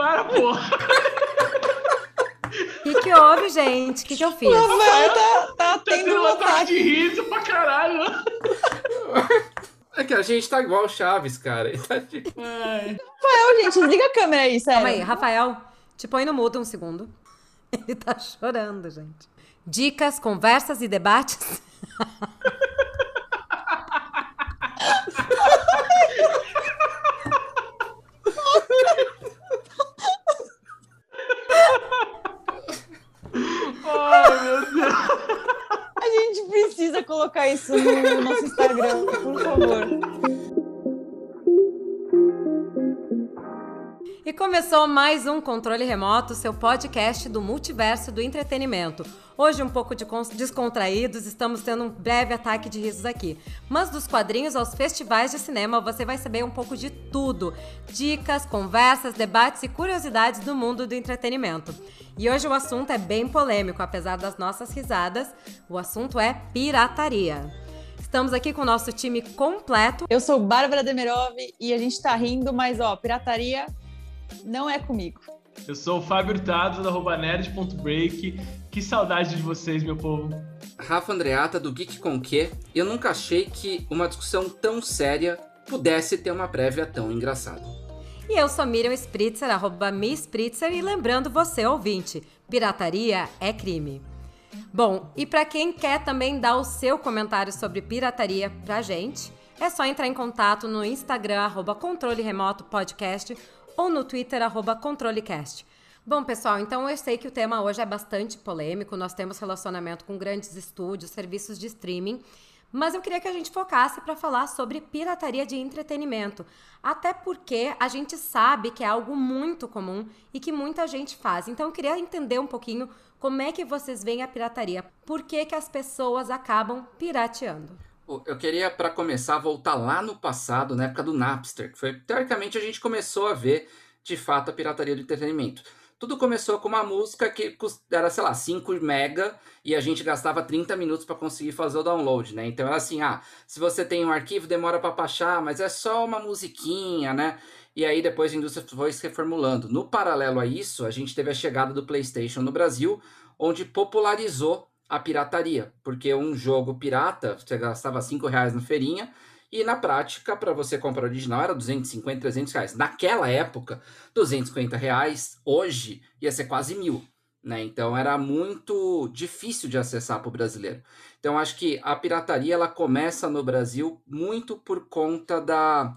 Para, porra! O que, que houve, gente? O que, que eu fiz? O Rafael tá, tá Tá tendo um ataque de riso pra caralho. É que a gente tá igual o Chaves, cara. Tá tipo-. Rafael, gente, desliga a câmera aí, sério. Calma aí, Rafael, te põe no mudo um segundo. Ele tá chorando, gente. Dicas, conversas e debates. Ai, meu Deus. A gente precisa colocar isso no nosso Instagram, por favor. Começou mais um Controle Remoto, seu podcast do multiverso do entretenimento. Hoje, um pouco de descontraídos, estamos tendo um breve ataque de risos aqui. Mas dos quadrinhos aos festivais de cinema, você vai saber um pouco de tudo: dicas, conversas, debates e curiosidades do mundo do entretenimento. E hoje o assunto é bem polêmico, apesar das nossas risadas. O assunto é pirataria. Estamos aqui com o nosso time completo. Eu sou Bárbara Demerov e a gente tá rindo, mas ó, pirataria não é comigo. Eu sou o Fábio Hurtado, da arroba nerd.break. Que saudade de vocês, meu povo. Rafa Andreata, do Geek Com Que. Eu nunca achei que uma discussão tão séria pudesse ter uma prévia tão engraçada. E eu sou Miriam Spritzer, arroba Mi Spritzer, e lembrando você, ouvinte, pirataria é crime. Bom, e para quem quer também dar o seu comentário sobre pirataria pra gente, é só entrar em contato no Instagram, arroba controle remoto podcast, ou no Twitter, arroba controlecast. Bom, pessoal, então eu sei que o tema hoje é bastante polêmico, nós temos relacionamento com grandes estúdios, serviços de streaming, mas eu queria que a gente focasse para falar sobre pirataria de entretenimento. Até porque a gente sabe que é algo muito comum e que muita gente faz. Então eu queria entender um pouquinho como é que vocês veem a pirataria. Por que, que as pessoas acabam pirateando? Eu queria, pra começar, voltar lá no passado, na época do Napster, que foi, teoricamente, a gente começou a ver, de fato, a pirataria do entretenimento. Tudo começou com uma música que era, sei lá, 5 mega e a gente gastava 30 minutos para conseguir fazer o download, né? Então era assim, ah, se você tem um arquivo, demora para baixar, mas é só uma musiquinha, né? E aí depois a indústria foi se reformulando. No paralelo a isso, a gente teve a chegada do PlayStation no Brasil, onde popularizou a pirataria, porque um jogo pirata, você gastava 5 reais na feirinha, e na prática, para você comprar original, era 250, 300 reais. Naquela época, 250 reais, hoje, ia ser quase mil. Né? Então era muito difícil de acessar para o brasileiro. Então acho que a pirataria ela começa no Brasil muito por conta da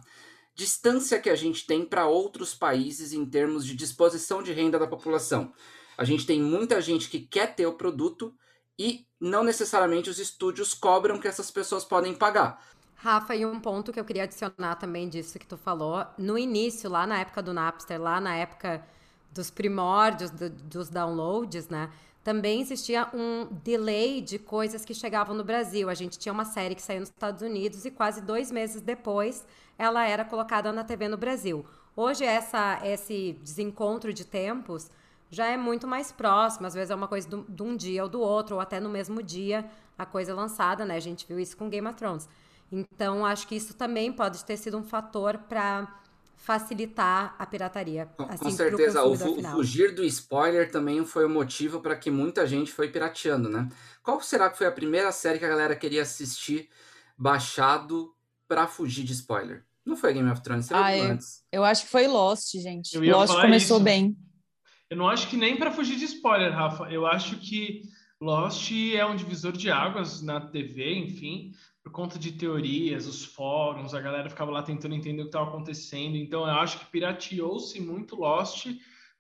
distância que a gente tem para outros países em termos de disposição de renda da população. A gente tem muita gente que quer ter o produto e não necessariamente os estúdios cobram que essas pessoas podem pagar. Rafa, e um ponto que eu queria adicionar também disso que tu falou, no início, lá na época do Napster, lá na época dos primórdios do- dos downloads, né? Também existia um delay de coisas que chegavam no Brasil. A gente tinha uma série que saiu nos Estados Unidos e quase dois meses depois ela era colocada na TV no Brasil. Hoje essa, esse desencontro de tempos já é muito mais próximo. Às vezes é uma coisa do- de um dia ou do outro, ou até no mesmo dia a coisa é lançada, né? A gente viu isso com Game of Thrones. Então, acho que isso também pode ter sido um fator para facilitar a pirataria. Com, assim, com certeza, o, fugir do spoiler também foi o motivo para que muita gente foi pirateando, né? Qual será que foi a primeira série que a galera queria assistir baixado para fugir de spoiler? Não foi Game of Thrones, você Ah, viu é. antes. Eu acho que foi Lost, gente. Eu Lost começou isso. bem. Eu não acho que nem para fugir de spoiler, Rafa. Eu acho que Lost é um divisor de águas na TV, enfim, por conta de teorias, os fóruns, a galera ficava lá tentando entender o que estava acontecendo. Então, eu acho que pirateou-se muito Lost,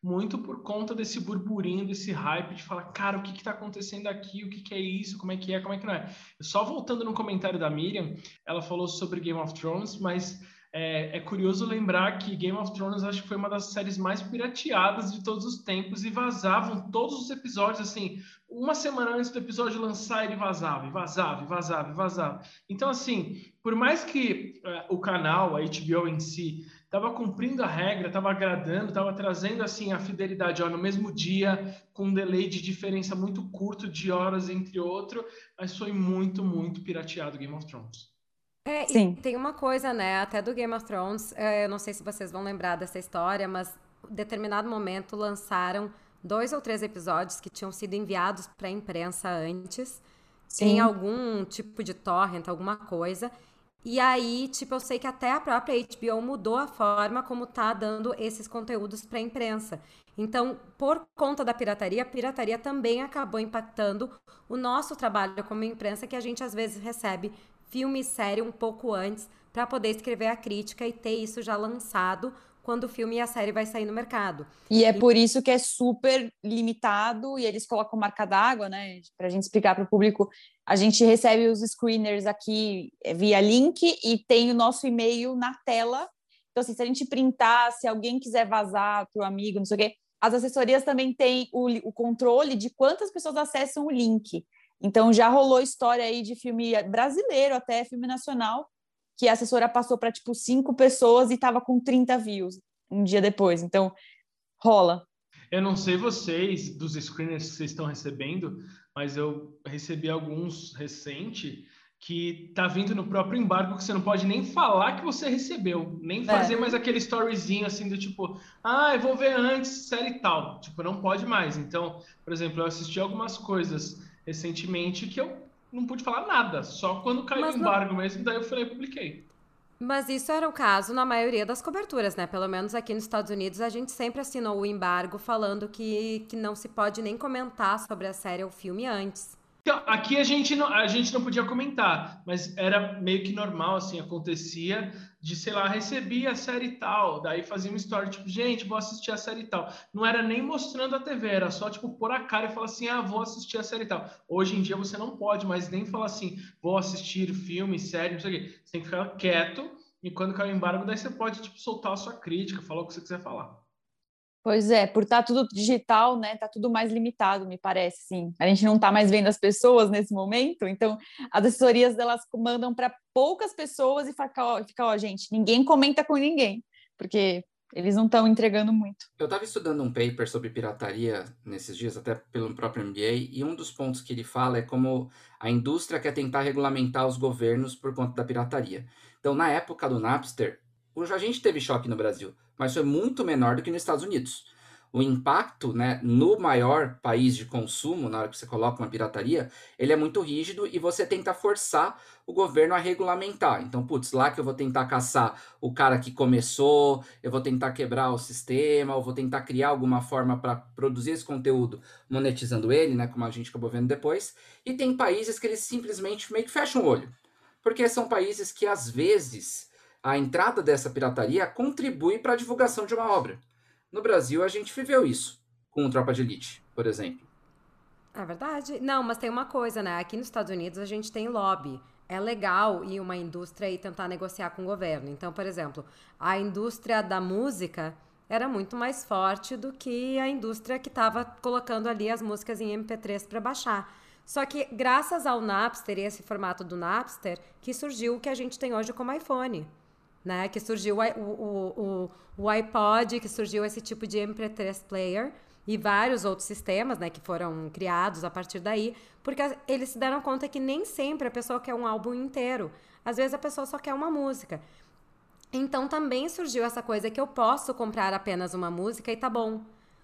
muito por conta desse burburinho, desse hype de falar, cara, o que está acontecendo aqui? O que, que é isso? Como é que é? Como é que não é? Só voltando no comentário da Miriam, ela falou sobre Game of Thrones, mas é, é curioso lembrar que Game of Thrones acho que foi uma das séries mais pirateadas de todos os tempos e vazavam todos os episódios assim. Uma semana antes do episódio lançar, ele vazava, vazava, vazava, vazava. Então, assim, por mais que é, o canal, a HBO em si, estava cumprindo a regra, estava agradando, estava trazendo assim a fidelidade ó, no mesmo dia, com um delay de diferença muito curto de horas entre outro, mas foi muito, muito pirateado Game of Thrones. É, Sim. tem uma coisa, né, até do Game of Thrones, é, eu não sei se vocês vão lembrar dessa história, mas determinado momento, lançaram dois ou três episódios que tinham sido enviados para a imprensa antes, Sim. em algum tipo de torrent, alguma coisa. E aí, tipo, eu sei que até a própria HBO mudou a forma como tá dando esses conteúdos para a imprensa. Então, por conta da pirataria, a pirataria também acabou impactando o nosso trabalho como imprensa, que a gente às vezes recebe filme e série um pouco antes para poder escrever a crítica e ter isso já lançado quando o filme e a série vai sair no mercado. E é por isso que é super limitado e eles colocam marca d'água, né? Para a gente explicar para o público, a gente recebe os screeners aqui é, via link e tem o nosso e-mail na tela. Então, assim, se a gente printar, se alguém quiser vazar para o amigo, não sei o quê, as assessorias também têm o, o controle de quantas pessoas acessam o link. Então, já rolou história aí de filme brasileiro, até filme nacional, que a assessora passou para tipo cinco pessoas e estava com 30 views um dia depois. Então, rola. Eu não sei vocês, dos screeners que vocês estão recebendo, mas eu recebi alguns recente que tá vindo no próprio embargo que você não pode nem falar que você recebeu, nem é. fazer é. mais aquele storyzinho assim do tipo, ah, eu vou ver antes, série tal. Tipo, não pode mais. Então, por exemplo, eu assisti algumas coisas recentemente que eu não pude falar nada, só quando caiu Mas o embargo não... mesmo, daí eu falei e publiquei. Mas isso era o caso na maioria das coberturas, né? Pelo menos aqui nos Estados Unidos, a gente sempre assinou o embargo falando que, que não se pode nem comentar sobre a série ou filme antes. Então, aqui a gente, não, a gente não podia comentar, mas era meio que normal, assim, acontecia de, sei lá, recebi a série tal, daí fazia uma história, tipo, gente, vou assistir a série tal. Não era nem mostrando a TV, era só, tipo, pôr a cara e falar assim, ah, vou assistir a série tal. Hoje em dia você não pode mais nem falar assim, vou assistir filme, série, não sei o quê. Você tem que ficar quieto e quando cair o embargo, daí você pode, tipo, soltar a sua crítica, falar o que você quiser falar. Pois é, por estar tá tudo digital, né? Tá tudo mais limitado, me parece, sim. A gente não está mais vendo as pessoas nesse momento, então as assessorias delas mandam para poucas pessoas e fica, ó, fica, ó, gente, ninguém comenta com ninguém, porque eles não estão entregando muito. Eu estava estudando um paper sobre pirataria nesses dias, até pelo próprio MBA, e um dos pontos que ele fala é como a indústria quer tentar regulamentar os governos por conta da pirataria. Então, na época do Napster, a gente teve choque no Brasil, mas foi muito menor do que nos Estados Unidos. O impacto né, no maior país de consumo, na hora que você coloca uma pirataria, ele é muito rígido e você tenta forçar o governo a regulamentar. Então, putz, lá que eu vou tentar caçar o cara que começou, eu vou tentar quebrar o sistema, eu vou tentar criar alguma forma para produzir esse conteúdo monetizando ele, né, como a gente acabou vendo depois. E tem países que eles simplesmente meio que fecham o olho. Porque são países que às vezes a entrada dessa pirataria contribui para a divulgação de uma obra. No Brasil, a gente viveu isso com o Tropa de Elite, por exemplo. É verdade. Não, mas tem uma coisa, né? Aqui nos Estados Unidos a gente tem lobby. É legal ir uma indústria e tentar negociar com o governo. Então, por exemplo, a indústria da música era muito mais forte do que a indústria que estava colocando ali as músicas em MP3 para baixar. Só que graças ao Napster e esse formato do Napster, que surgiu o que a gente tem hoje como iPhone né? Que surgiu o, o, o, o iPod, que surgiu esse tipo de MP3 player e vários outros sistemas, né, que foram criados a partir daí, porque eles se deram conta que nem sempre a pessoa quer um álbum inteiro. Às vezes a pessoa só quer uma música. Então também surgiu essa coisa que eu posso comprar apenas uma música e tá bom.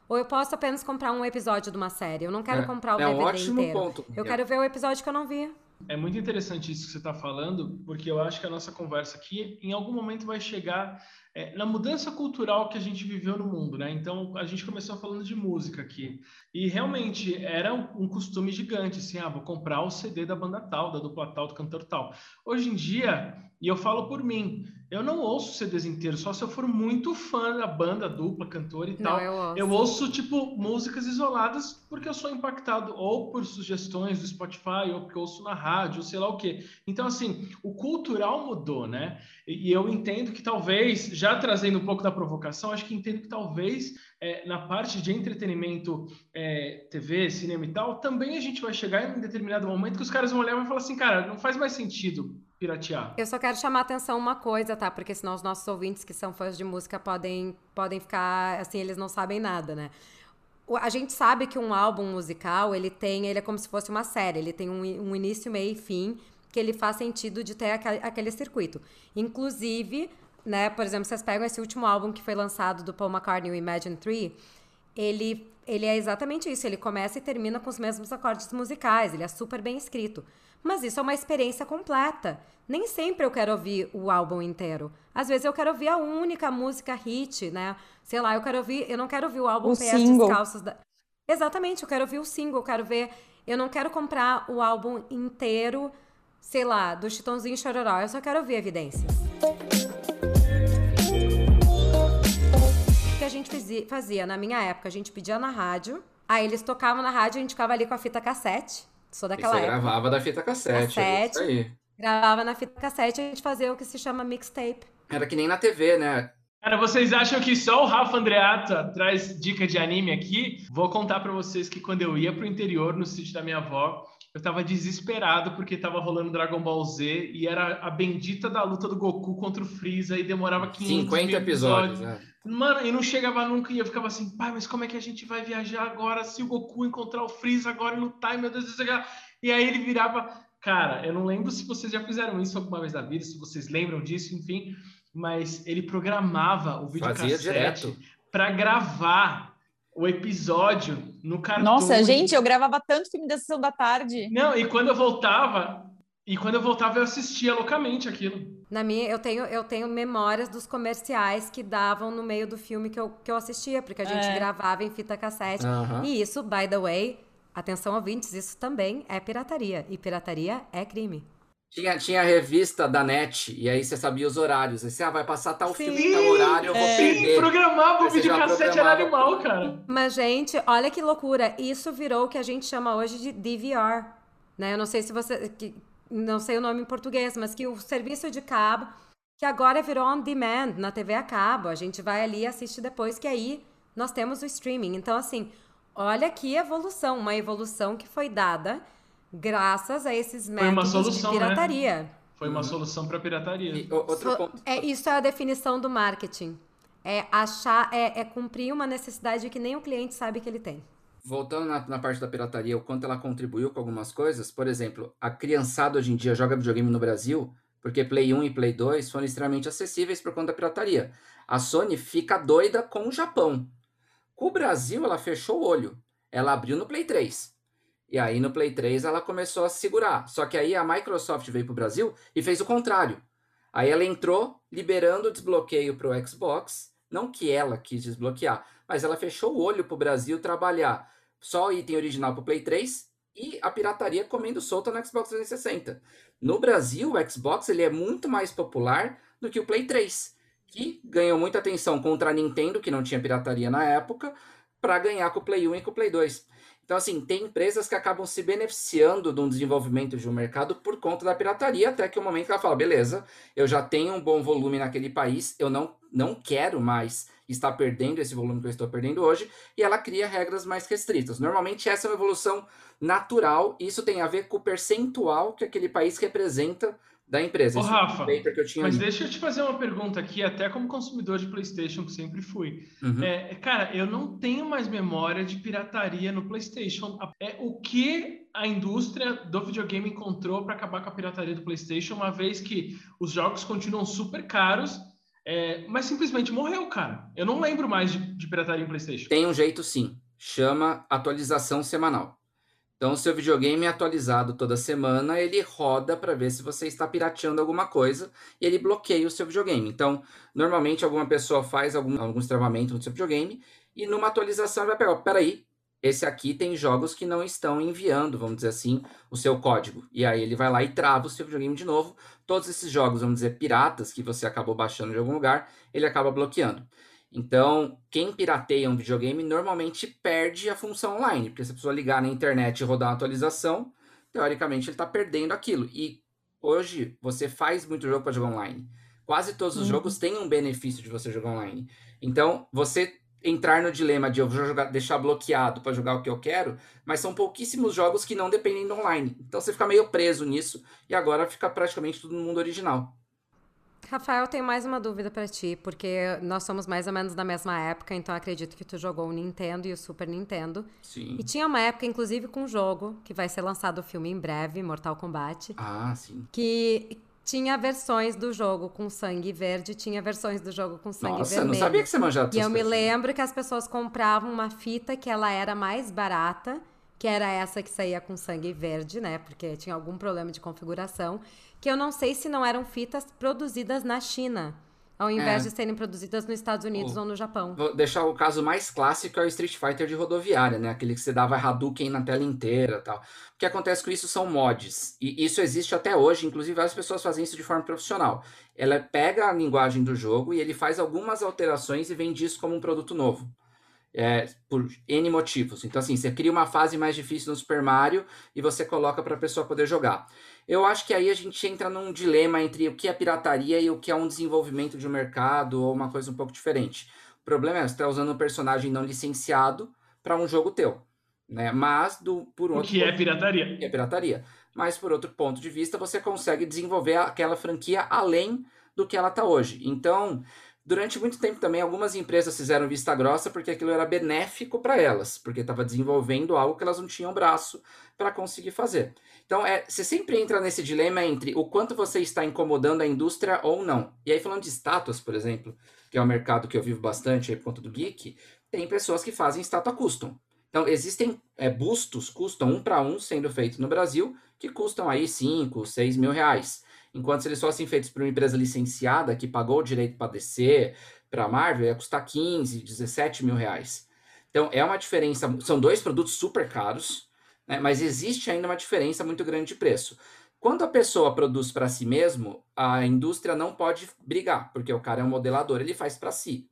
Ou eu posso apenas comprar um episódio de uma série. Eu não quero é, comprar o é DVD um inteiro. Ponto. Eu quero ver o episódio que eu não vi. É muito interessante isso que você está falando, porque eu acho que a nossa conversa aqui, em algum momento, vai chegar é, na mudança cultural que a gente viveu no mundo, né? Então, a gente começou falando de música aqui. E realmente era um, um costume gigante, assim, ah, vou comprar o CD da banda tal, da dupla tal, do cantor tal. Hoje em dia, e eu falo por mim, eu não ouço CDs inteiros, só se eu for muito fã da banda, dupla, cantor e não, tal. Eu ouço. eu ouço, tipo, músicas isoladas porque eu sou impactado ou por sugestões do Spotify, ou porque eu ouço na rádio, ou sei lá o quê. Então, assim, o cultural mudou, né? E, e eu entendo que talvez, já trazendo um pouco da provocação, acho que entendo que talvez é, na parte de entretenimento, é, TV, cinema e tal, também a gente vai chegar em um determinado momento que os caras vão olhar e vão falar assim, cara, não faz mais sentido piratear. Eu só quero chamar a atenção uma coisa, tá? Porque senão os nossos ouvintes que são fãs de música podem, podem ficar, assim, eles não sabem nada, né? A gente sabe que um álbum musical, ele tem, ele é como se fosse uma série, ele tem um, um início, meio e fim, que ele faz sentido de ter aquele, circuito. Inclusive, né? Por exemplo, vocês pegam esse último álbum que foi lançado do Paul McCartney, o Imagine 3, ele, ele é exatamente isso. Ele começa e termina com os mesmos acordes musicais, ele é super bem escrito. Mas isso é uma experiência completa. Nem sempre eu quero ouvir o álbum inteiro. Às vezes eu quero ouvir a única música hit, né? Sei lá, eu quero ouvir, eu não quero ouvir o álbum O Pés. Descalços da... Exatamente, eu quero ouvir o single, eu quero ver, eu não quero comprar o álbum inteiro, sei lá, do Chitãozinho Chororó, eu só quero ouvir evidências. O que a gente fazia, fazia na minha época, a gente pedia na rádio, aí eles tocavam na rádio, a gente ficava ali com a fita cassete. Sou daquela você época. gravava da fita cassete. é isso Cassete. aí. Gravava na fita cassete, a gente fazia o que se chama mixtape. Era que nem na TV, né? Cara, vocês acham que só o Rafa Andreata traz dica de anime aqui? Vou contar pra vocês que quando eu ia pro interior, no sítio da minha avó, eu tava desesperado porque tava rolando Dragon Ball Z e era a bendita da luta do Goku contra o Freeza e demorava 500 50 mil episódios, né? Mano, e não chegava nunca e eu ficava assim, pai, mas como é que a gente vai viajar agora se o Goku encontrar o Freeza agora e lutar, meu Deus do céu. E aí ele virava, cara, eu não lembro se vocês já fizeram isso alguma vez na vida, se vocês lembram disso, enfim, mas ele programava o direto. para gravar o episódio no cartão. Nossa, gente, eu gravava tanto filme da sessão da tarde. Não, e quando eu voltava, e quando eu voltava eu assistia loucamente aquilo. Na minha, eu tenho, eu tenho memórias dos comerciais que davam no meio do filme que eu, que eu assistia, porque a gente É. gravava em fita cassete. E isso, by the way, atenção ouvintes, isso também é pirataria. E pirataria é crime. Tinha, tinha a revista da NET, e aí você sabia os horários. Aí você ah, vai passar tal Sim. filme, tal horário, eu vou É. perder. Programava o videocassete, era animal, cara. Mas, gente, olha que loucura. Isso virou o que a gente chama hoje de DVR. Né? Eu não sei se você. que- não sei o nome em português, mas que o serviço de cabo, que agora virou on demand na TV a cabo. A gente vai ali e assiste depois, que aí nós temos o streaming. Então, assim, olha que evolução. Uma evolução que foi dada graças a esses métodos solução, de né? pirataria. Foi uma solução para pirataria. E outro So- ponto. é, isso é a definição do marketing. É achar, é, é cumprir uma necessidade que nem o cliente sabe que ele tem. Voltando na, na parte da pirataria, o quanto ela contribuiu com algumas coisas. Por exemplo, a criançada hoje em dia joga videogame no Brasil porque Play 1 e Play 2 foram extremamente acessíveis por conta da pirataria. A Sony fica doida com o Japão. Com o Brasil, ela fechou o olho. Ela abriu no Play 3. E aí no Play 3 ela começou a segurar. Só que aí a Microsoft veio pro Brasil e fez o contrário. Aí ela entrou liberando o desbloqueio pro Xbox. Não que ela quis desbloquear, mas ela fechou o olho pro Brasil trabalhar só o item original pro Play 3 e a pirataria comendo solta no Xbox 360. No Brasil, o Xbox ele é muito mais popular do que o Play 3, que ganhou muita atenção contra a Nintendo, que não tinha pirataria na época, para ganhar com o Play 1 e com o Play 2. Então, assim, tem empresas que acabam se beneficiando de um desenvolvimento de um mercado por conta da pirataria, até que o momento que ela fala, beleza, eu já tenho um bom volume naquele país, eu não, não quero mais estar perdendo esse volume que eu estou perdendo hoje, e ela cria regras mais restritas. Normalmente essa é uma evolução natural, isso tem a ver com o percentual que aquele país representa da empresa. Ô, Rafa, Mas lido. deixa eu te fazer uma pergunta aqui, até como consumidor de PlayStation, que sempre fui. Uhum. É, cara, eu não tenho mais memória de pirataria no PlayStation. É o que a indústria do videogame encontrou para acabar com a pirataria do PlayStation, uma vez que os jogos continuam super caros, é, mas simplesmente morreu, cara. Eu não lembro mais de, de pirataria em PlayStation. Tem um jeito sim, chama atualização semanal. Então, o seu videogame é atualizado toda semana, ele roda para ver se você está pirateando alguma coisa e ele bloqueia o seu videogame. Então, normalmente alguma pessoa faz algum, algum travamento no seu videogame e numa atualização vai pegar, peraí, esse aqui tem jogos que não estão enviando, vamos dizer assim, o seu código. E aí ele vai lá e trava o seu videogame de novo. Todos esses jogos, vamos dizer, piratas que você acabou baixando de algum lugar, ele acaba bloqueando. Então, quem pirateia um videogame normalmente perde a função online, porque se a pessoa ligar na internet e rodar uma atualização, teoricamente ele está perdendo aquilo. E hoje você faz muito jogo para jogar online. Quase todos os Uhum. jogos têm um benefício de você jogar online. Então, você entrar no dilema de eu vou jogar, deixar bloqueado para jogar o que eu quero, mas são pouquíssimos jogos que não dependem do online. Então você fica meio preso nisso e agora fica praticamente tudo no mundo original. Rafael, tenho mais uma dúvida pra ti, porque nós somos mais ou menos da mesma época, então acredito que tu jogou o Nintendo e o Super Nintendo. Sim. E tinha uma época, inclusive, com um jogo que vai ser lançado o filme em breve, Mortal Kombat, Ah, sim. que tinha versões do jogo com sangue verde, tinha versões do jogo com sangue Nossa, vermelho. não sabia que você manjava E eu me lembro que as pessoas compravam uma fita que ela era mais barata, que era essa que saía com sangue verde, né? Porque tinha algum problema de configuração, que eu não sei se não eram fitas produzidas na China, ao invés É. de serem produzidas nos Estados Unidos O- ou no Japão. Vou deixar o caso mais clássico é o Street Fighter de rodoviária, né? Aquele que você dava Hadouken na tela inteira tal. O que acontece com isso são mods. E isso existe até hoje, inclusive várias pessoas fazem isso de forma profissional. Ela pega a linguagem do jogo e ele faz algumas alterações e vende isso como um produto novo. É, por N motivos. Então, assim, você cria uma fase mais difícil no Super Mario e você coloca para a pessoa poder jogar. Eu acho que aí a gente entra num dilema entre o que é pirataria e o que é um desenvolvimento de um mercado ou uma coisa um pouco diferente. O problema é você está usando um personagem não licenciado para um jogo teu, né? Mas do por outro que é ponto- pirataria? que é pirataria. Mas por outro ponto de vista, você consegue desenvolver aquela franquia além do que ela está hoje. Então, durante muito tempo também, algumas empresas fizeram vista grossa porque aquilo era benéfico para elas, porque estava desenvolvendo algo que elas não tinham braço para conseguir fazer. Então, é, você sempre entra nesse dilema entre o quanto você está incomodando a indústria ou não. E aí, falando de estátuas, por exemplo, que é um mercado que eu vivo bastante aí por conta do geek, tem pessoas que fazem estátua custom. Então, existem é, bustos custom um para um sendo feitos no Brasil, que custam aí 5, 6 mil reais. Enquanto se eles fossem feitos por uma empresa licenciada que pagou o direito para DC, para Marvel, ia custar 15, 17 mil reais. Então, é uma diferença. São dois produtos super caros, né, mas existe ainda uma diferença muito grande de preço. Quando a pessoa produz para si mesmo, a indústria não pode brigar, porque o cara é um modelador, ele faz para si.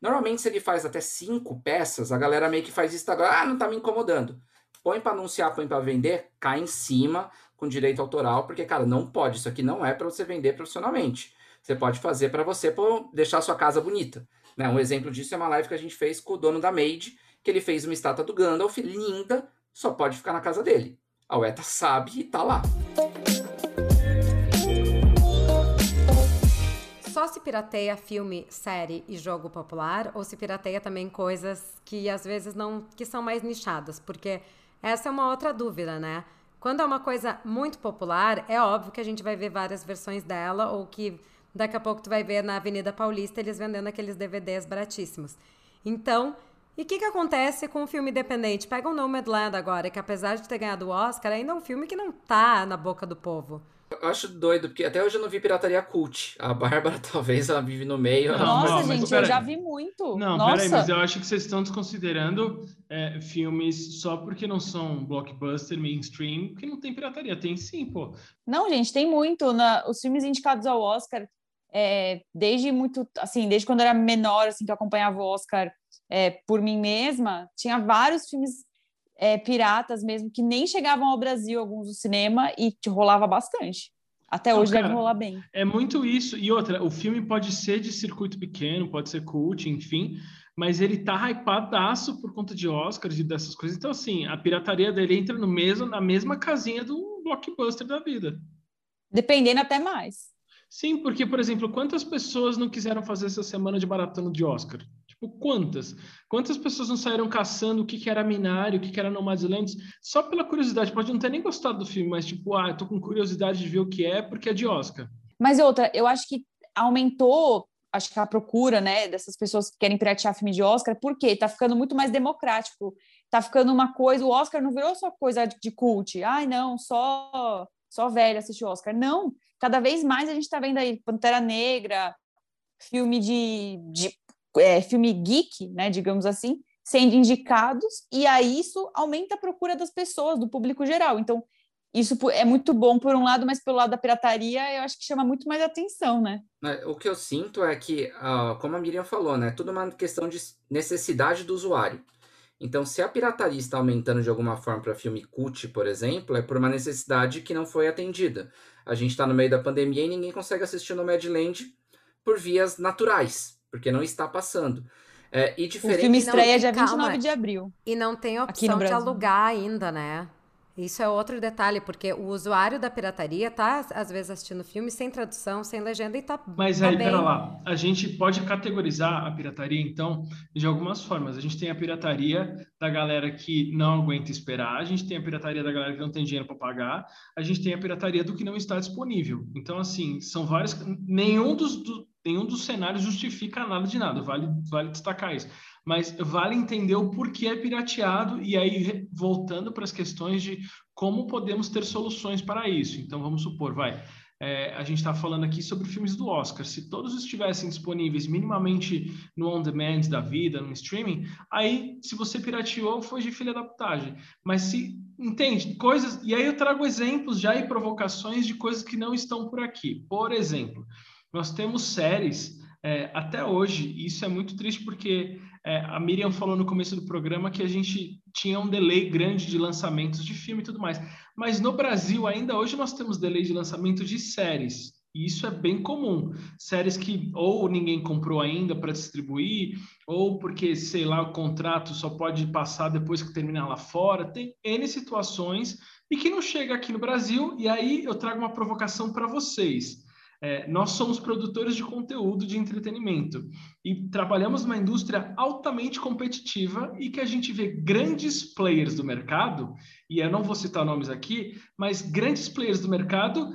Normalmente, se ele faz até cinco peças, a galera meio que faz isso agora, ah, não tá me incomodando. Põe para anunciar, põe para vender, cai em cima com direito autoral, porque, cara, não pode. Isso aqui não é para você vender profissionalmente. Você pode fazer para você pô, deixar sua casa bonita. Né? Um exemplo disso é uma live que a gente fez com o dono da Made, que ele fez uma estátua do Gandalf linda, só pode ficar na casa dele. A Ueta sabe e tá lá. Só se pirateia filme, série e jogo popular ou se pirateia também coisas que às vezes não que são mais nichadas, porque essa é uma outra dúvida, né? Quando é uma coisa muito popular, é óbvio que a gente vai ver várias versões dela ou que daqui a pouco tu vai ver na Avenida Paulista eles vendendo aqueles DVDs baratíssimos. Então, e o que, que acontece com o filme independente? Pega o Nomadland agora, que apesar de ter ganhado o Oscar, ainda é um filme que não tá na boca do povo. Eu acho doido, porque até hoje eu não vi pirataria cult. A Bárbara, talvez, ela vive no meio. ela Não, Nossa, não, gente, eu já vi muito. Não, Nossa. peraí, mas eu acho que vocês estão desconsiderando é, filmes só porque não são blockbuster, mainstream, que não tem pirataria. Tem sim, pô. Não, gente, tem muito. Na, os filmes indicados ao Oscar, é, desde muito, assim, desde quando eu era menor, assim, que eu acompanhava o Oscar é, por mim mesma, tinha vários filmes é, piratas mesmo que nem chegavam ao Brasil, alguns do cinema, e te rolava bastante. Até hoje deve cara, rolar bem. É muito isso. E outra, o filme pode ser de circuito pequeno, pode ser cult, enfim, mas ele tá hypadaço por conta de Oscars e dessas coisas. Então, assim, a pirataria dele entra no mesmo, na mesma casinha do blockbuster da vida. Dependendo até mais. Sim, porque, por exemplo, quantas pessoas não quiseram fazer essa semana de maratona de Oscar? Tipo, quantas? Quantas pessoas não saíram caçando o que, que era Minário, o que, que era Nomadland? Só pela curiosidade, pode não ter nem gostado do filme, mas tipo, ah, eu tô com curiosidade de ver o que é, porque é de Oscar. Mas outra, eu acho que aumentou, acho que a procura, né, dessas pessoas que querem piratear filme de Oscar, porque tá ficando muito mais democrático. Tá ficando uma coisa, o Oscar não virou só coisa de, de cult. Ai, não, só só velho assistir Oscar. Não, cada vez mais a gente tá vendo aí Pantera Negra, filme de, de é, filme geek, né, digamos assim, sendo indicados, e aí isso aumenta a procura das pessoas, do público geral. Então, isso é muito bom por um lado, mas pelo lado da pirataria, eu acho que chama muito mais atenção, né? Né, O que eu sinto é que, ah, como a Miriam falou, né, tudo uma questão de necessidade do usuário. Então, se a pirataria está aumentando de alguma forma para filme cult, por exemplo, é por uma necessidade que não foi atendida. A gente está no meio da pandemia e ninguém consegue assistir o Nomadland por vias naturais, porque não está passando. É, e O diferente... filme Não, estreia dia calma. 29 de abril. E não tem opção de alugar ainda, né? Isso é outro detalhe, porque o usuário da pirataria tá, às vezes, assistindo filme sem tradução, sem legenda e tá. Mas tá aí, bem. pera lá, a gente pode categorizar a pirataria, então, de algumas formas. A gente tem a pirataria da galera que não aguenta esperar, a gente tem a pirataria da galera que não tem dinheiro para pagar, a gente tem a pirataria do que não está disponível. Então, assim, são vários. Nenhum dos, do, nenhum dos cenários justifica nada de nada, vale, vale destacar isso mas vale entender o porquê é pirateado e aí voltando para as questões de como podemos ter soluções para isso. Então vamos supor, vai, é, a gente está falando aqui sobre filmes do Oscar. Se todos estivessem disponíveis minimamente no on-demand da vida, no streaming, aí se você pirateou, foi de filha da putagem. Mas se entende coisas, e aí eu trago exemplos já e provocações de coisas que não estão por aqui. Por exemplo, nós temos séries é, até hoje, e isso é muito triste porque é, a Miriam falou no começo do programa que a gente tinha um delay grande de lançamentos de filme e tudo mais. Mas no Brasil, ainda hoje, nós temos delay de lançamento de séries. E isso é bem comum. Séries que ou ninguém comprou ainda para distribuir, ou porque, sei lá, o contrato só pode passar depois que terminar lá fora. Tem N situações e que não chega aqui no Brasil. E aí eu trago uma provocação para vocês. É, nós somos produtores de conteúdo de entretenimento e trabalhamos numa indústria altamente competitiva e que a gente vê grandes players do mercado, e eu não vou citar nomes aqui, mas grandes players do mercado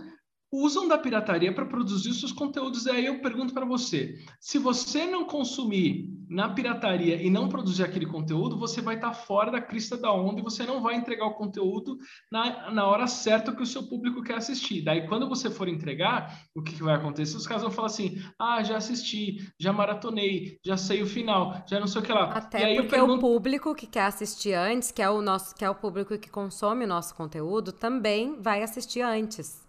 usam da pirataria para produzir os seus conteúdos. E aí eu pergunto para você: se você não consumir na pirataria e não produzir aquele conteúdo, você vai estar tá fora da crista da onda e você não vai entregar o conteúdo na, na hora certa que o seu público quer assistir. Daí, quando você for entregar, o que, que vai acontecer? Os caras vão falar assim: ah, já assisti, já maratonei, já sei o final, já não sei o que lá. Até porque pergunto... o público que quer assistir antes, que é o nosso, que é o público que consome o nosso conteúdo, também vai assistir antes.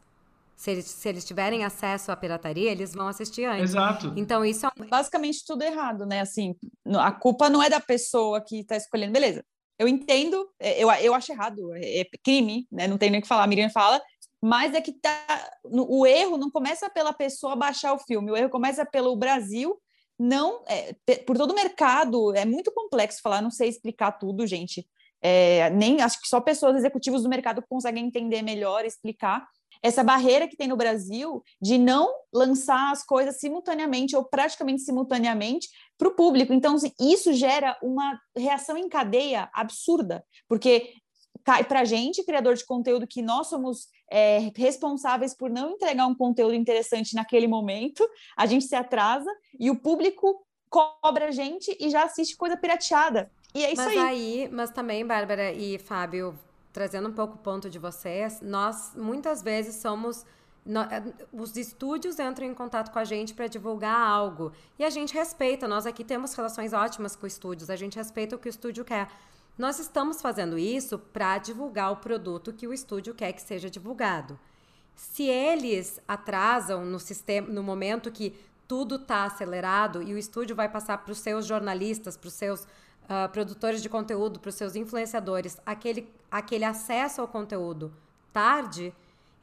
Se eles, se eles tiverem acesso à pirataria, eles vão assistir antes. Exato. Então, isso é basicamente tudo errado, né? Assim, a culpa não é da pessoa que está escolhendo. Beleza, eu entendo, é, eu, eu acho errado, é, é crime, né? Não tem nem o que falar, a Miriam fala, mas é que tá, o erro não começa pela pessoa baixar o filme, o erro começa pelo Brasil não é, por todo o mercado é muito complexo falar não sei explicar tudo gente é, nem acho que só pessoas executivos do mercado conseguem entender melhor explicar essa barreira que tem no Brasil de não lançar as coisas simultaneamente ou praticamente simultaneamente para o público. Então, assim, isso gera uma reação em cadeia absurda, porque cai para a gente, criador de conteúdo, que nós somos é, responsáveis por não entregar um conteúdo interessante naquele momento, a gente se atrasa e o público cobra a gente e já assiste coisa pirateada. E é isso mas aí. aí. Mas também, Bárbara e Fábio, trazendo um pouco o ponto de vocês, nós muitas vezes somos eh, os estúdios entram em contato com a gente para divulgar algo e a gente respeita. Nós aqui temos relações ótimas com estúdios, a gente respeita o que o estúdio quer. Nós estamos fazendo isso para divulgar o produto que o estúdio quer que seja divulgado. Se eles atrasam no sistema, no momento que tudo está acelerado e o estúdio vai passar para os seus jornalistas, para os seus uh, produtores de conteúdo, para os seus influenciadores, aquele, aquele acesso ao conteúdo tarde,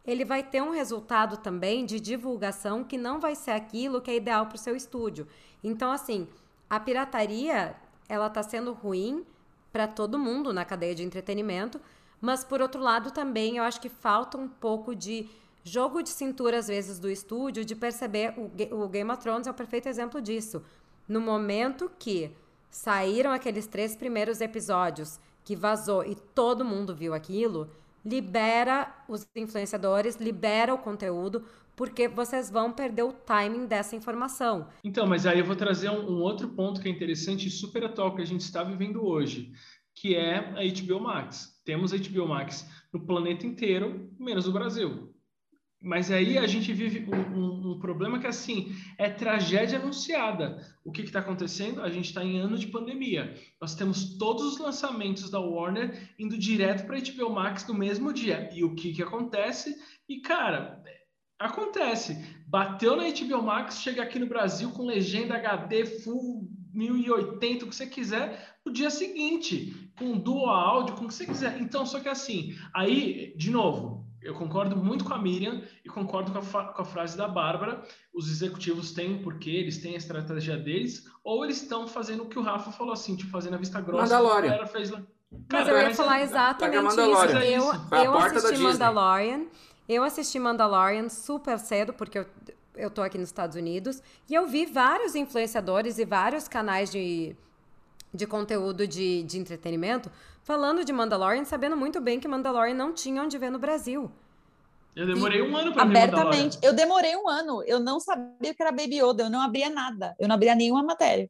ele vai ter um resultado também de divulgação que não vai ser aquilo que é ideal para o seu estúdio. Então, assim, a pirataria ela está sendo ruim para todo mundo na cadeia de entretenimento, mas por outro lado também eu acho que falta um pouco de jogo de cintura às vezes do estúdio de perceber o, o Game of Thrones é o perfeito exemplo disso. No momento que saíram aqueles três primeiros episódios que vazou e todo mundo viu aquilo, libera os influenciadores, libera o conteúdo, porque vocês vão perder o timing dessa informação. Então, mas aí eu vou trazer um, um outro ponto que é interessante e super atual que a gente está vivendo hoje, que é a HBO Max. Temos a HBO Max no planeta inteiro, menos no Brasil. Mas aí a gente vive um, um, um, problema que, assim, é tragédia anunciada. O que está acontecendo? A gente está em ano de pandemia. Nós temos todos os lançamentos da Warner indo direto para a HBO Max no mesmo dia. E o que, que acontece? E, cara, acontece. Bateu na HBO Max, chega aqui no Brasil com legenda HD, full 1080, o que você quiser, no dia seguinte, com dual áudio, com o que você quiser. Então, só que assim, aí, de novo, eu concordo muito com a Miriam e concordo com a, com a frase da Bárbara. Os executivos têm um porquê, eles têm a estratégia deles, ou eles estão fazendo o que o Rafa falou assim, tipo, fazendo a vista grossa. Mandalorian. Fez lá. Mas eu ia falar exatamente isso. Eu, eu assisti Mandalorian. Eu assisti Mandalorian super cedo, porque eu, eu tô aqui nos Estados Unidos. E eu vi vários influenciadores e vários canais de, de conteúdo de, de entretenimento falando de Mandalorian, sabendo muito bem que Mandalorian não tinha onde ver no Brasil. Eu demorei um ano para ver Abertamente. Eu demorei um ano. Eu não sabia que era Baby Yoda. Eu não abria nada. Eu não abria nenhuma matéria.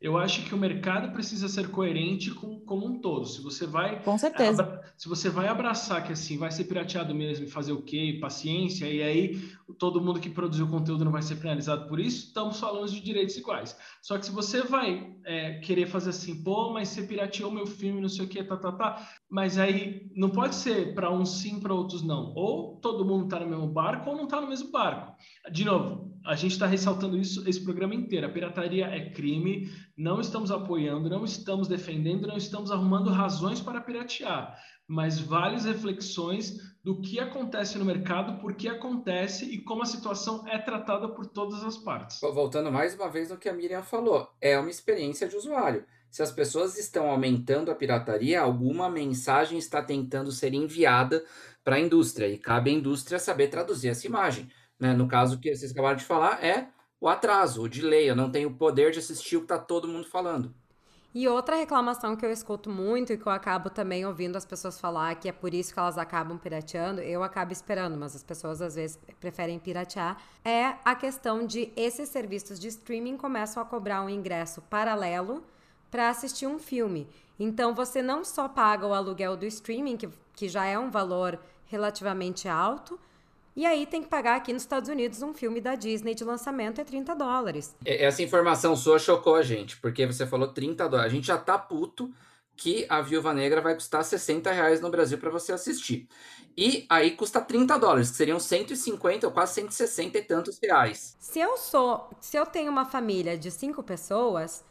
Eu acho que o mercado precisa ser coerente com como um todo. Se você vai com certeza, se você vai abraçar que assim vai ser pirateado mesmo e fazer o quê, paciência e aí todo mundo que produziu conteúdo não vai ser penalizado por isso, estamos falando de direitos iguais. Só que se você vai é, querer fazer assim, pô, mas você pirateou meu filme, não sei o quê, tá, tá, tá, mas aí não pode ser para uns sim, para outros não. Ou todo mundo está no mesmo barco ou não está no mesmo barco. De novo, a gente está ressaltando isso esse programa inteiro. A pirataria é crime, não estamos apoiando, não estamos defendendo, não estamos arrumando razões para piratear, mas várias reflexões do que acontece no mercado, por que acontece e como a situação é tratada por todas as partes. Voltando mais uma vez no que a Miriam falou, é uma experiência de usuário. Se as pessoas estão aumentando a pirataria, alguma mensagem está tentando ser enviada para a indústria e cabe à indústria saber traduzir essa imagem. Né? No caso que vocês acabaram de falar, é o atraso, o delay. Eu não tenho o poder de assistir o que está todo mundo falando. E outra reclamação que eu escuto muito e que eu acabo também ouvindo as pessoas falar que é por isso que elas acabam pirateando, eu acabo esperando, mas as pessoas às vezes preferem piratear, é a questão de esses serviços de streaming começam a cobrar um ingresso paralelo para assistir um filme. Então você não só paga o aluguel do streaming, que, que já é um valor relativamente alto, e aí tem que pagar aqui nos Estados Unidos um filme da Disney de lançamento é 30 dólares. Essa informação sua chocou a gente, porque você falou 30 dólares. A gente já tá puto que a Viúva Negra vai custar 60 reais no Brasil para você assistir. E aí custa 30 dólares, que seriam 150 ou quase 160 e tantos reais. Se eu sou, se eu tenho uma família de cinco pessoas,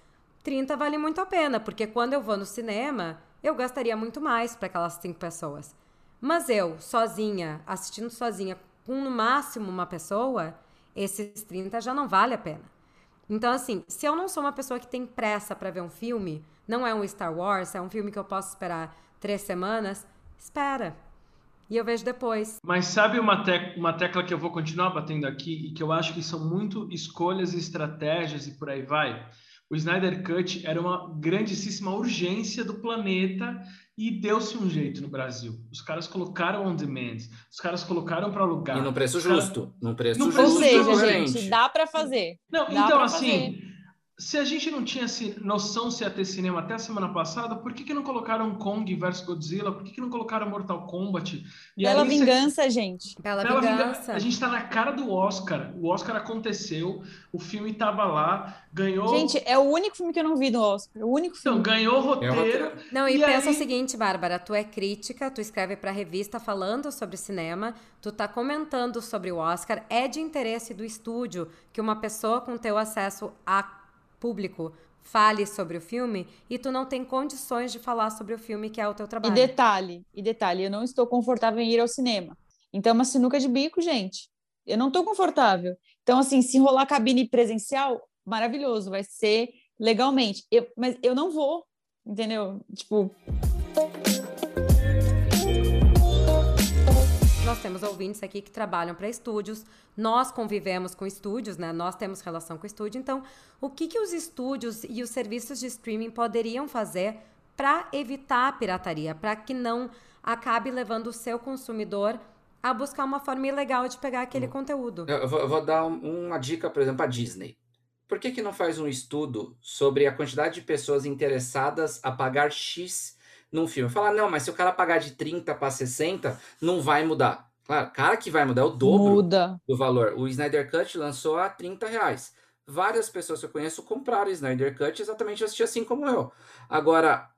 30 vale muito a pena, porque quando eu vou no cinema, eu gastaria muito mais para aquelas cinco pessoas. Mas eu, sozinha, assistindo sozinha, com no máximo uma pessoa, esses 30 já não vale a pena. Então, assim, se eu não sou uma pessoa que tem pressa para ver um filme, não é um Star Wars, é um filme que eu posso esperar três semanas, espera. E eu vejo depois. Mas sabe uma, te uma tecla que eu vou continuar batendo aqui e que eu acho que são muito escolhas e estratégias e por aí vai? O Snyder Cut era uma grandíssima urgência do planeta e deu-se um jeito no Brasil. Os caras colocaram on demand, os caras colocaram para alugar. E num preço justo. Caras... Num preço no justo. Ou seja, gente, dá para fazer. Não, dá então assim, fazer se a gente não tinha noção se ia ter cinema até a semana passada, por que, que não colocaram Kong versus Godzilla? Por que, que não colocaram Mortal Kombat? E Bela vingança, você... gente. Bela, Bela vingança. vingança. A gente está na cara do Oscar. O Oscar aconteceu, o filme estava lá, ganhou. Gente, é o único filme que eu não vi no Oscar. O único então, filme. Então, ganhou o é roteiro. É não, e, e pensa aí... o seguinte, Bárbara: tu é crítica, tu escreve para revista falando sobre cinema, tu tá comentando sobre o Oscar. É de interesse do estúdio que uma pessoa com teu acesso a público fale sobre o filme e tu não tem condições de falar sobre o filme que é o teu trabalho. E detalhe, e detalhe, eu não estou confortável em ir ao cinema. Então, é uma sinuca de bico, gente. Eu não estou confortável. Então, assim, se rolar cabine presencial, maravilhoso, vai ser legalmente. Eu, mas eu não vou, entendeu? Tipo. Nós temos ouvintes aqui que trabalham para estúdios, nós convivemos com estúdios, né? Nós temos relação com estúdio. Então, o que, que os estúdios e os serviços de streaming poderiam fazer para evitar a pirataria, para que não acabe levando o seu consumidor a buscar uma forma ilegal de pegar aquele hum. conteúdo? Eu vou, eu vou dar uma dica, por exemplo, a Disney. Por que, que não faz um estudo sobre a quantidade de pessoas interessadas a pagar X num filme. Falar, não, mas se o cara pagar de 30 para 60, não vai mudar. Claro, cara que vai mudar é o dobro Muda. do valor. O Snyder Cut lançou a 30 reais. Várias pessoas que eu conheço compraram o Snyder Cut exatamente assistir assim como eu. Agora,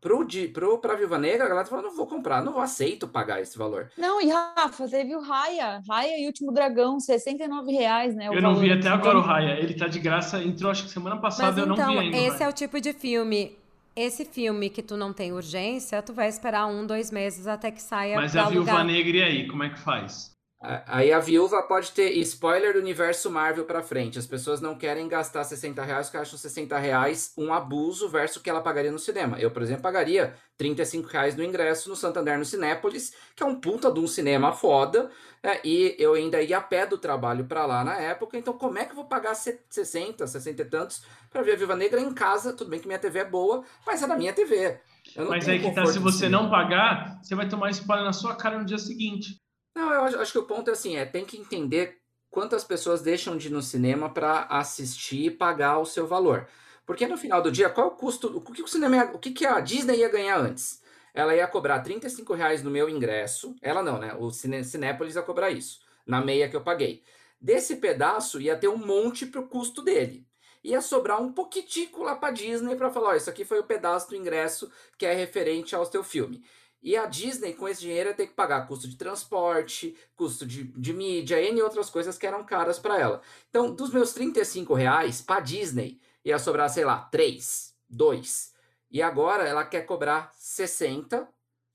pro, pro, pra Viúva Negra, a galera tá falando, não vou comprar, não vou aceito pagar esse valor. Não, e Rafa, teve o Raya, Raya e Último Dragão, 69 reais, né? eu não vi até agora o Raya, ele tá de graça, entrou acho que semana passada, Mas, eu então, não vi ainda. esse é o tipo de filme esse filme que tu não tem urgência, tu vai esperar um, dois meses até que saia Mas a Viúva Negra e aí, como é que faz? Aí a viúva pode ter spoiler do universo Marvel pra frente. As pessoas não querem gastar 60 reais porque acham 60 reais um abuso versus o que ela pagaria no cinema. Eu, por exemplo, pagaria 35 reais no ingresso no Santander no Cinépolis, que é um puta de um cinema foda, é, e eu ainda ia a pé do trabalho para lá na época, então como é que eu vou pagar 60, 60 e tantos para ver a Viva Negra em casa? Tudo bem que minha TV é boa, mas é na minha TV. Mas aí que tá, se você não pagar, você vai tomar spoiler na sua cara no dia seguinte. Não, eu acho, que o ponto é assim, é tem que entender quantas pessoas deixam de ir no cinema para assistir e pagar o seu valor. Porque no final do dia, qual o custo, o que o cinema, o que, que a Disney ia ganhar antes? Ela ia cobrar 35 reais no meu ingresso, ela não, né? O Cine, Cinépolis ia cobrar isso, na meia que eu paguei. Desse pedaço ia ter um monte pro custo dele. Ia sobrar um pouquitico lá para Disney para falar, ó, isso aqui foi o pedaço do ingresso que é referente ao seu filme. E a Disney, com esse dinheiro, ia ter que pagar custo de transporte, custo de, de mídia, N outras coisas que eram caras para ela. Então, dos meus 35 reais para Disney, ia sobrar, sei lá, 3, 2. E agora ela quer cobrar 60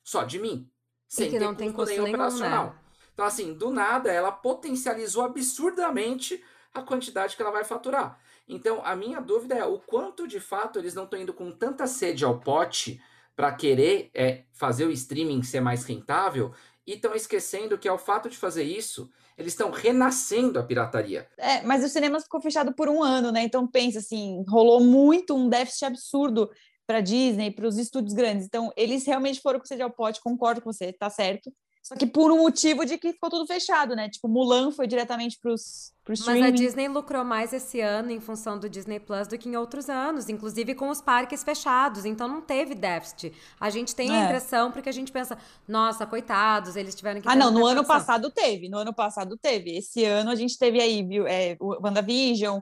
só de mim. Sem que não tem custo nenhum operacional. Né? Então, assim, do nada, ela potencializou absurdamente a quantidade que ela vai faturar. Então, a minha dúvida é o quanto de fato eles não estão indo com tanta sede ao pote para querer é, fazer o streaming ser mais rentável e estão esquecendo que ao fato de fazer isso, eles estão renascendo a pirataria. É, mas o cinema ficou fechado por um ano, né? Então pensa assim, rolou muito um déficit absurdo para Disney, para os estúdios grandes. Então eles realmente foram com sede ao pote, concordo com você, tá certo. Só que por um motivo de que ficou tudo fechado, né? Tipo, Mulan foi diretamente para os Mas a Disney lucrou mais esse ano em função do Disney Plus do que em outros anos, inclusive com os parques fechados, então não teve déficit. A gente tem é. a impressão porque a gente pensa, nossa, coitados, eles tiveram que Ah, não, no ano passado teve, no ano passado teve. Esse ano a gente teve aí, viu, é, o WandaVision,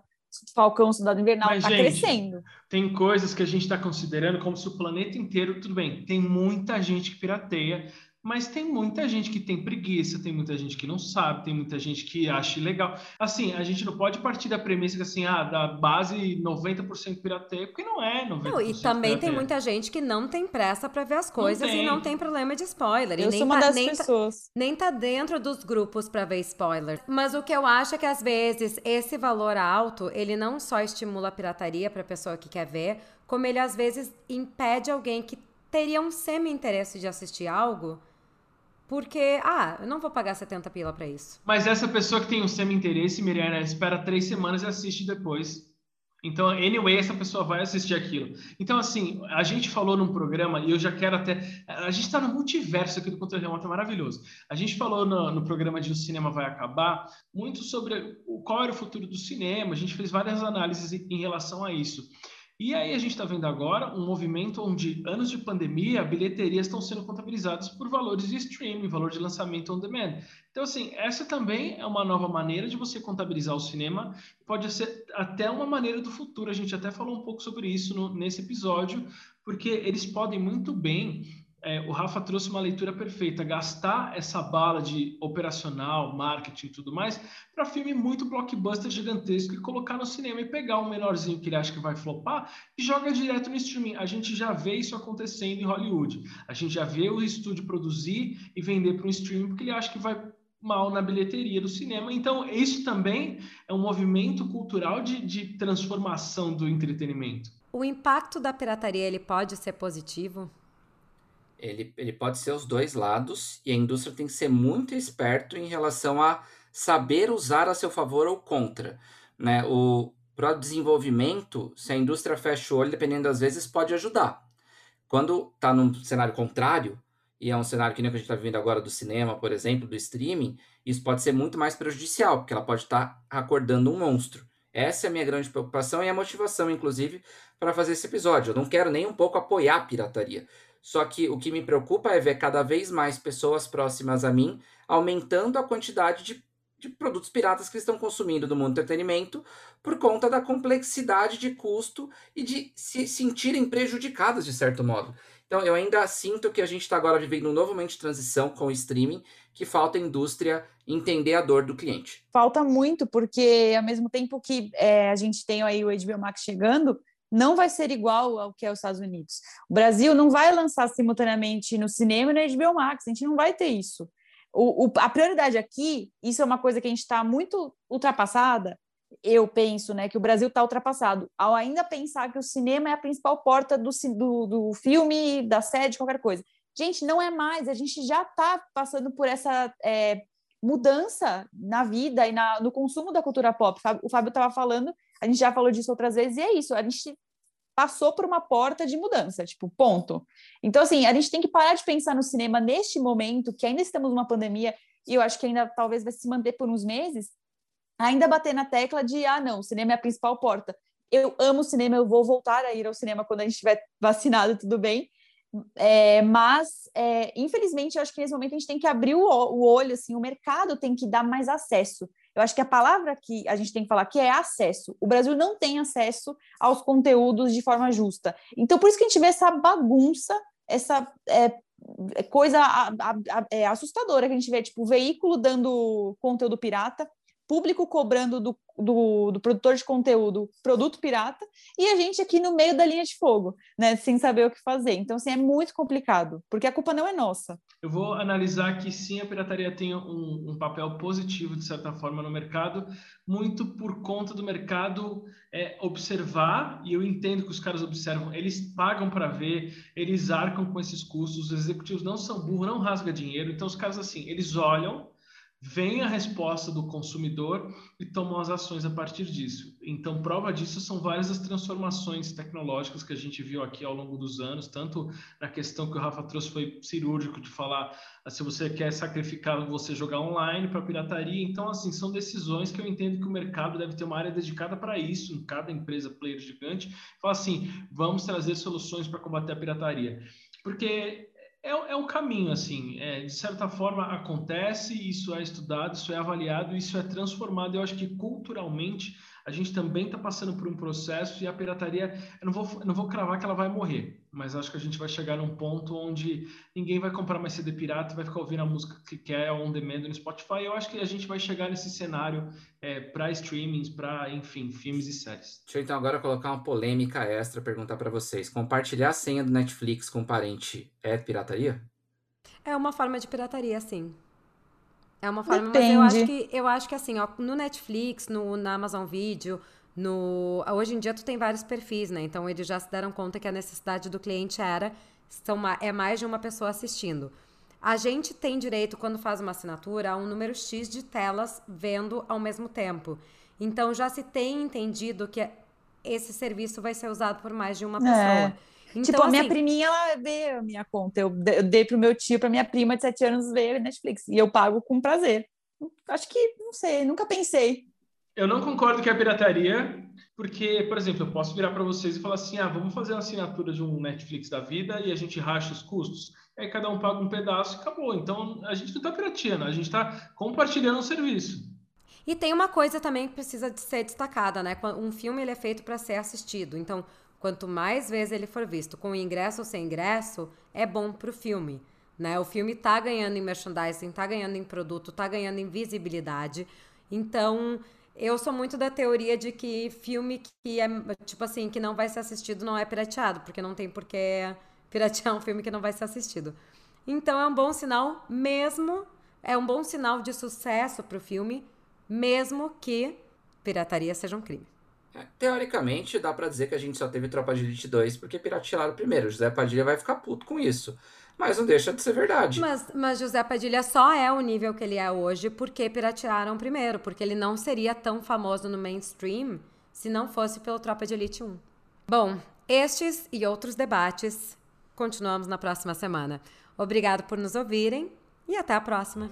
Falcão, Soldado Invernal, Mas, tá gente, crescendo. Tem coisas que a gente está considerando como se o planeta inteiro, tudo bem, tem muita gente que pirateia, mas tem muita gente que tem preguiça, tem muita gente que não sabe, tem muita gente que acha legal. Assim, a gente não pode partir da premissa que assim, ah, da base 90% pirateia, porque não é 90%. Não, e também tem muita gente que não tem pressa para ver as coisas não e não tem problema de spoiler. Eu e nem sou uma tá, das nem pessoas. Tá, nem tá dentro dos grupos para ver spoiler. Mas o que eu acho é que às vezes esse valor alto, ele não só estimula a pirataria para pessoa que quer ver, como ele às vezes impede alguém que teria um semi-interesse de assistir algo porque, ah, eu não vou pagar 70 pila para isso. Mas essa pessoa que tem um semi-interesse, Miriana, espera três semanas e assiste depois. Então, anyway, essa pessoa vai assistir aquilo. Então, assim, a gente falou num programa, e eu já quero até. A gente está no multiverso aqui do Controle Remoto, é maravilhoso. A gente falou no, no, programa de O Cinema Vai Acabar muito sobre o, qual era o futuro do cinema, a gente fez várias análises em relação a isso. E aí a gente está vendo agora um movimento onde anos de pandemia, bilheterias estão sendo contabilizadas por valores de streaming, valor de lançamento on demand. Então, assim, essa também é uma nova maneira de você contabilizar o cinema. Pode ser até uma maneira do futuro. A gente até falou um pouco sobre isso no, nesse episódio, porque eles podem muito bem é, o Rafa trouxe uma leitura perfeita, gastar essa bala de operacional, marketing e tudo mais, para filme muito blockbuster gigantesco e colocar no cinema e pegar um menorzinho que ele acha que vai flopar e joga direto no streaming. A gente já vê isso acontecendo em Hollywood. A gente já vê o estúdio produzir e vender para um streaming porque ele acha que vai mal na bilheteria do cinema. Então, isso também é um movimento cultural de, de transformação do entretenimento. O impacto da pirataria ele pode ser positivo? Ele, ele pode ser os dois lados e a indústria tem que ser muito esperto em relação a saber usar a seu favor ou contra. Né? O para desenvolvimento, se a indústria fecha o olho, dependendo das vezes, pode ajudar. Quando está num cenário contrário, e é um cenário que nem o que a gente está vivendo agora do cinema, por exemplo, do streaming, isso pode ser muito mais prejudicial, porque ela pode estar tá acordando um monstro. Essa é a minha grande preocupação e a motivação, inclusive, para fazer esse episódio. Eu não quero nem um pouco apoiar a pirataria. Só que o que me preocupa é ver cada vez mais pessoas próximas a mim aumentando a quantidade de, de produtos piratas que estão consumindo no mundo do entretenimento por conta da complexidade de custo e de se sentirem prejudicadas de certo modo. Então, eu ainda sinto que a gente está agora vivendo um novo momento de transição com o streaming, que falta a indústria entender a dor do cliente. Falta muito, porque ao mesmo tempo que é, a gente tem aí o HBO Max chegando, não vai ser igual ao que é os Estados Unidos. O Brasil não vai lançar simultaneamente no cinema e na HBO Max, a gente não vai ter isso. O, o, a prioridade aqui, isso é uma coisa que a gente está muito ultrapassada. Eu penso, né, que o Brasil está ultrapassado ao ainda pensar que o cinema é a principal porta do, do, do filme, da série, de qualquer coisa. Gente, não é mais. A gente já está passando por essa é, mudança na vida e na, no consumo da cultura pop. O Fábio estava falando, a gente já falou disso outras vezes, e é isso. A gente passou por uma porta de mudança, tipo, ponto. Então, assim, a gente tem que parar de pensar no cinema neste momento, que ainda estamos numa pandemia, e eu acho que ainda talvez vai se manter por uns meses, ainda bater na tecla de, ah, não, o cinema é a principal porta. Eu amo cinema, eu vou voltar a ir ao cinema quando a gente estiver vacinado, tudo bem, é, mas, é, infelizmente, eu acho que nesse momento a gente tem que abrir o, o, olho, assim, o mercado tem que dar mais acesso. Eu acho que a palavra que a gente tem que falar aqui é acesso. O Brasil não tem acesso aos conteúdos de forma justa. Então, por isso que a gente vê essa bagunça, essa é, é coisa a, a, a, é assustadora que a gente vê, tipo, veículo dando conteúdo pirata, público cobrando do, do, do, produtor de conteúdo produto pirata e a gente aqui no meio da linha de fogo, né, sem saber o que fazer. Então, assim, é muito complicado, porque a culpa não é nossa. Eu vou analisar que sim, a pirataria tem um, um papel positivo, de certa forma, no mercado, muito por conta do mercado é, observar, e eu entendo que os caras observam, eles pagam para ver, eles arcam com esses custos, os executivos não são burros, não rasga dinheiro, então os caras, assim, eles olham vem a resposta do consumidor e tomam as ações a partir disso. Então, prova disso são várias as transformações tecnológicas que a gente viu aqui ao longo dos anos, tanto na questão que o Rafa trouxe foi cirúrgico de falar ah, se você quer sacrificar você jogar online para pirataria. Então, assim, são decisões que eu entendo que o mercado deve ter uma área dedicada para isso, em cada empresa player gigante, fala assim, vamos trazer soluções para combater a pirataria. Porque é, é um caminho, assim, é, de certa forma acontece, isso é estudado, isso é avaliado, isso é transformado. Eu acho que culturalmente a gente também está passando por um processo e a pirataria, eu não vou, eu não vou cravar que ela vai morrer, mas acho que a gente vai chegar num ponto onde ninguém vai comprar mais CD pirata e vai ficar ouvindo a música que quer on demand no Spotify. Eu acho que a gente vai chegar nesse cenário é, para streamings, para, enfim, filmes e séries. Deixa eu então agora colocar uma polêmica extra, perguntar para vocês. Compartilhar a senha do Netflix com um parente é pirataria? É uma forma de pirataria, sim. É uma forma, Depende. mas eu acho que eu acho que assim, ó, no Netflix, no na Amazon Video, no hoje em dia tu tem vários perfis, né? Então eles já se deram conta que a necessidade do cliente era são é mais de uma pessoa assistindo. A gente tem direito quando faz uma assinatura a um número X de telas vendo ao mesmo tempo. Então já se tem entendido que esse serviço vai ser usado por mais de uma pessoa. É. Então, tipo, a minha assim priminha, ela vê a minha conta. Eu dei pro meu tio, pra minha prima de 7 anos ver Netflix. E eu pago com prazer. Acho que, não sei, nunca pensei. Eu não concordo que é pirataria, porque, por exemplo, eu posso virar para vocês e falar assim: ah, vamos fazer uma assinatura de um Netflix da vida e a gente racha os custos. Aí cada um paga um pedaço e acabou. Então a gente não está pirateando, a gente está compartilhando o serviço. E tem uma coisa também que precisa de ser destacada, né? Um filme ele é feito para ser assistido. Então, Quanto mais vezes ele for visto, com ingresso ou sem ingresso, é bom para o filme. Né? O filme está ganhando em merchandising, está ganhando em produto, está ganhando em visibilidade. Então, eu sou muito da teoria de que filme que é, tipo assim, que não vai ser assistido não é pirateado, porque não tem por que piratear um filme que não vai ser assistido. Então, é um bom sinal, mesmo, é um bom sinal de sucesso para o filme, mesmo que pirataria seja um crime. É, teoricamente, dá para dizer que a gente só teve Tropa de Elite 2 porque piratearam primeiro. José Padilha vai ficar puto com isso. Mas não deixa de ser verdade. Mas, mas José Padilha só é o nível que ele é hoje porque piratearam primeiro. Porque ele não seria tão famoso no mainstream se não fosse pelo Tropa de Elite 1. Bom, estes e outros debates continuamos na próxima semana. Obrigado por nos ouvirem e até a próxima.